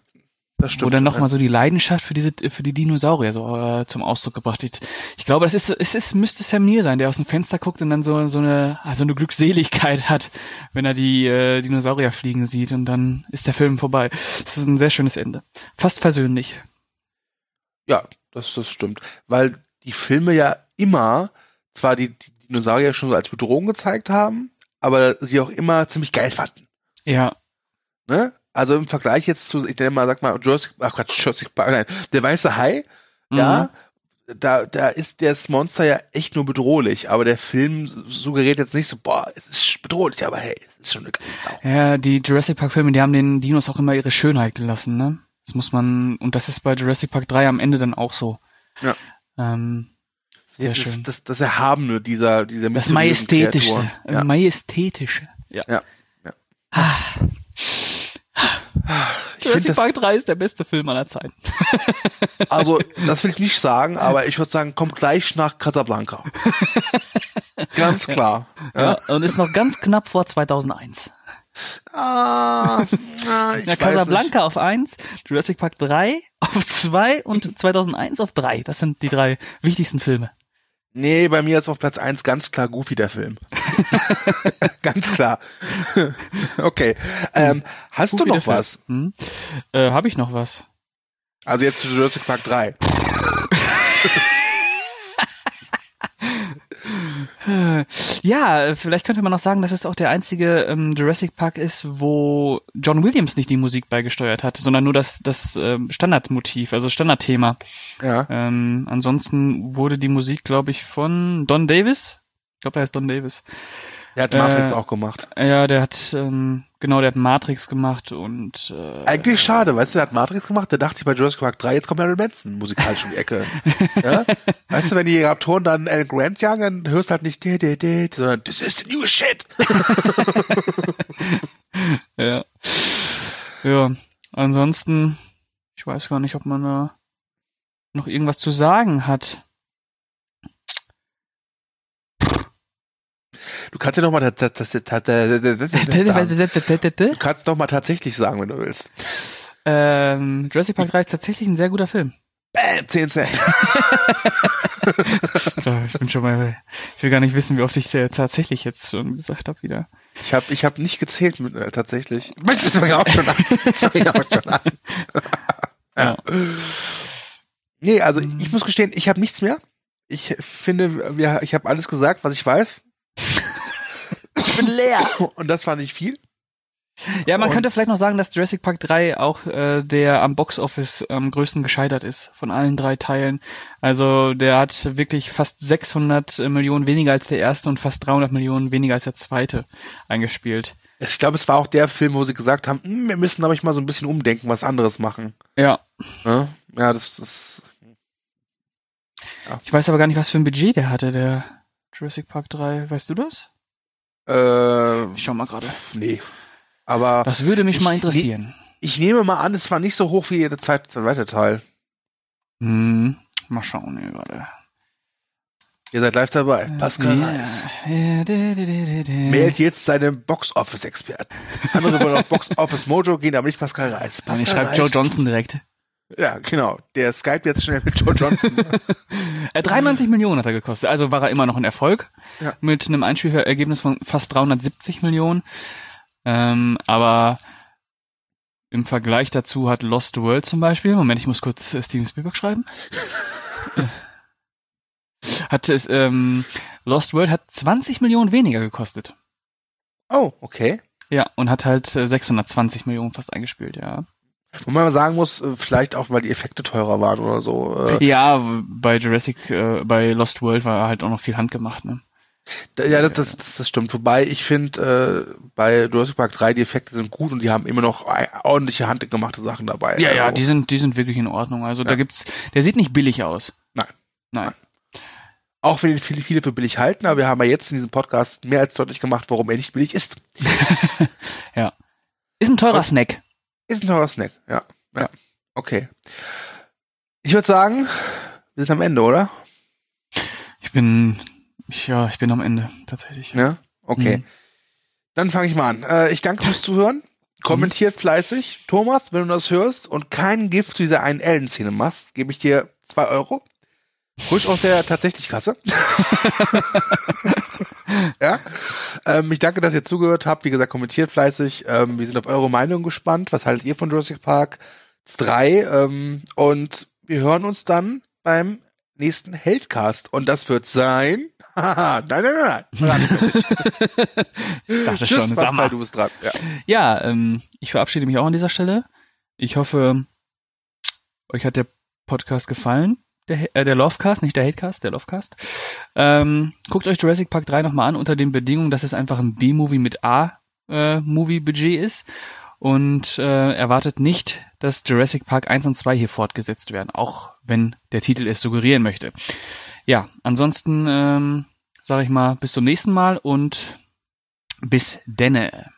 das stimmt. dann nochmal so die Leidenschaft für diese, für die Dinosaurier so äh, zum Ausdruck gebracht wird. Ich glaube, das ist, so- es ist, müsste Sam Neill sein, der aus dem Fenster guckt und dann so, so eine, ah, so eine Glückseligkeit hat, wenn er die äh, Dinosaurier fliegen sieht und dann ist der Film vorbei. Das ist ein sehr schönes Ende. Fast versöhnlich. Ja, das, das stimmt. Weil die Filme ja immer zwar die, die Dinosaurier schon so als Bedrohung gezeigt haben, aber sie auch immer ziemlich geil fanden. Ja, Ne? Also im Vergleich jetzt zu, ich nenne mal, sag mal, Jurassic, ach Gott, Jurassic Park, nein, der weiße Hai, ja, da, da ist das Monster ja echt nur bedrohlich, aber der Film suggeriert jetzt nicht so, boah, es ist bedrohlich, aber hey, es ist schon eine Sau. Ja, die Jurassic Park Filme, die haben den Dinos auch immer ihre Schönheit gelassen, ne? Das muss man, und das ist bei Jurassic Park 3 am Ende dann auch so. Ja. Ähm, sehr das, schön. Das, das Erhabene dieser, dieser Das Majestätische. Ja. Majestätische. Ja. Ja, ja. Ah, Ich Jurassic das, Park 3 ist der beste Film aller Zeiten. also, das will ich nicht sagen, aber ich würde sagen, kommt gleich nach Casablanca. Ganz klar. Ja. Und ist noch ganz knapp vor 2001. Ah, ah, ich Ja, weiß Casablanca auf 1, Jurassic Park 3 auf 2 und 2001 auf 3. Das sind die drei wichtigsten Filme. Nee, bei mir ist auf Platz eins ganz klar Goofy der Film. ganz klar. okay. Ähm, hast Goofy du noch was? Hm? Äh, Habe ich noch was? Also jetzt zu Jurassic Park 3. Ja, vielleicht könnte man noch sagen, dass es auch der einzige ähm, Jurassic Park ist, wo John Williams nicht die Musik beigesteuert hat, sondern nur das, das ähm, Standardmotiv, also Standardthema. Ja. Ähm, ansonsten wurde die Musik, glaube ich, von Don Davis. Ich glaube, er heißt Don Davis. Der hat Matrix Äh, auch gemacht. Ja, der hat, ähm, genau, der hat Matrix gemacht und äh, Eigentlich schade, weißt du, der hat Matrix gemacht, da dachte ich bei Jurassic Park 3, jetzt kommt Marilyn Manson musikalisch um die Ecke. ja? Weißt du, wenn die Raptoren dann Alan Grant jagen, dann hörst du halt nicht de, de, de, sondern this is the new shit. ja. Ja, ansonsten, ich weiß gar nicht, ob man da noch irgendwas zu sagen hat. Du kannst ja noch mal das, das, das, das, das, das, das, sagen. Du kannst noch mal tatsächlich sagen, wenn du willst. ähm, Jurassic Park 3 ist tatsächlich ein sehr guter Film. Bam, 10 Cent. Ich bin schon mal, ich will gar nicht wissen, wie oft ich äh, tatsächlich jetzt schon gesagt habe wieder. Ich habe ich hab nicht gezählt mit, äh, tatsächlich. Das fängt ja auch schon an. Das fängt auch schon an. Ja. Nee, also ich muss gestehen, ich habe nichts mehr. Ich finde, wir, ich habe alles gesagt, was ich weiß. Ich bin leer. Und das war nicht viel. Ja, man Und- könnte vielleicht noch sagen, dass Jurassic Park 3 auch äh, der am Box Office am größten gescheitert ist von allen drei Teilen. Also der hat wirklich fast 600 Millionen weniger als der erste und fast 300 Millionen weniger als der zweite eingespielt. Ich glaube, es war auch der Film, wo sie gesagt haben, "Hm, wir müssen, glaube ich, mal so ein bisschen umdenken, was anderes machen. Ja, Ja, ja das ist. ich weiß aber gar nicht, was für ein Budget der hatte, der Jurassic Park 3. Weißt du das? Äh, Ich schau mal gerade. nee. Aber Das würde mich Ich- mal interessieren. ich nehme mal an, es war nicht so hoch wie der zweite, zweite Teil. Hm, mal schauen hier gerade. Ihr seid live dabei. Pascal Ja. Reis. Mailt jetzt seinen Box-Office-Experten. Andere wollen auf Box-Office-Mojo gehen, aber nicht Pascal Reis. Ich Pascal schreibe Reis. Joe Johnson direkt. Ja, genau. Der Skype jetzt schnell mit Joe Johnson. Äh, 93 Millionen hat er gekostet, also war er immer noch ein Erfolg. Ja. Mit einem Einspielergebnis von fast 370 Millionen. Ähm, aber im Vergleich dazu hat Lost World zum Beispiel, Moment, ich muss kurz äh, Steven Spielberg schreiben. Äh, hat es, ähm, Lost World hat 20 Millionen weniger gekostet. oh, okay. Ja, und hat halt äh, 620 Millionen fast eingespielt, ja. Wo man sagen muss, äh, vielleicht auch, weil die Effekte teurer waren oder so. Äh, Ja, bei Jurassic, äh, bei Lost World war halt auch noch viel handgemacht, ne? da- ja, das, das, das, das stimmt. Wobei ich finde, äh, bei Jurassic Park 3 die Effekte sind gut und die haben immer noch ordentliche handgemachte Sachen dabei. Ja, ja, Also, die sind, die sind wirklich in Ordnung. Also da Ja. gibt's, der sieht nicht billig aus. Nein. Nein. Auch wenn ihn viele, viele für billig halten, aber wir haben ja jetzt in diesem Podcast mehr als deutlich gemacht, warum er nicht billig ist. Ja. Ist ein teurer Und- Snack. Ist ein teurer Snack, ja. ja. Okay. Ich würde sagen, wir sind am Ende, oder? Ich bin, ich, ja, ich bin am Ende, tatsächlich. Ja? Okay. Mhm. Dann fange ich mal an. Äh, ich danke fürs Zuhören. Kommentiert fleißig. Thomas, wenn du das hörst und kein Gift zu dieser einen Ellen-Szene machst, gebe ich dir zwei Euro. Frisch aus der tatsächlich Kasse. ja. Ähm, ich danke, dass ihr zugehört habt. Wie gesagt, kommentiert fleißig. Ähm, wir sind auf eure Meinung gespannt. Was haltet ihr von Jurassic Park 3? Ähm, und wir hören uns dann beim nächsten Heldcast. Und das wird sein. nein, nein, nein, nein. Ich dachte Tschüss, schon, Pascal, mal. du bist dran. Ja. Ja, ähm, ich verabschiede mich auch an dieser Stelle. Ich hoffe, euch hat der Podcast gefallen. Der, äh, der Lovecast, nicht der Hatecast, der Lovecast. Ähm, guckt euch Jurassic Park 3 nochmal an, unter den Bedingungen, dass es einfach ein B-Movie mit A-Movie-Budget ist. Und äh, erwartet nicht, dass Jurassic Park 1 und 2 hier fortgesetzt werden, auch wenn der Titel es suggerieren möchte. Ja, ansonsten ähm, sage ich mal bis zum nächsten Mal und bis denne.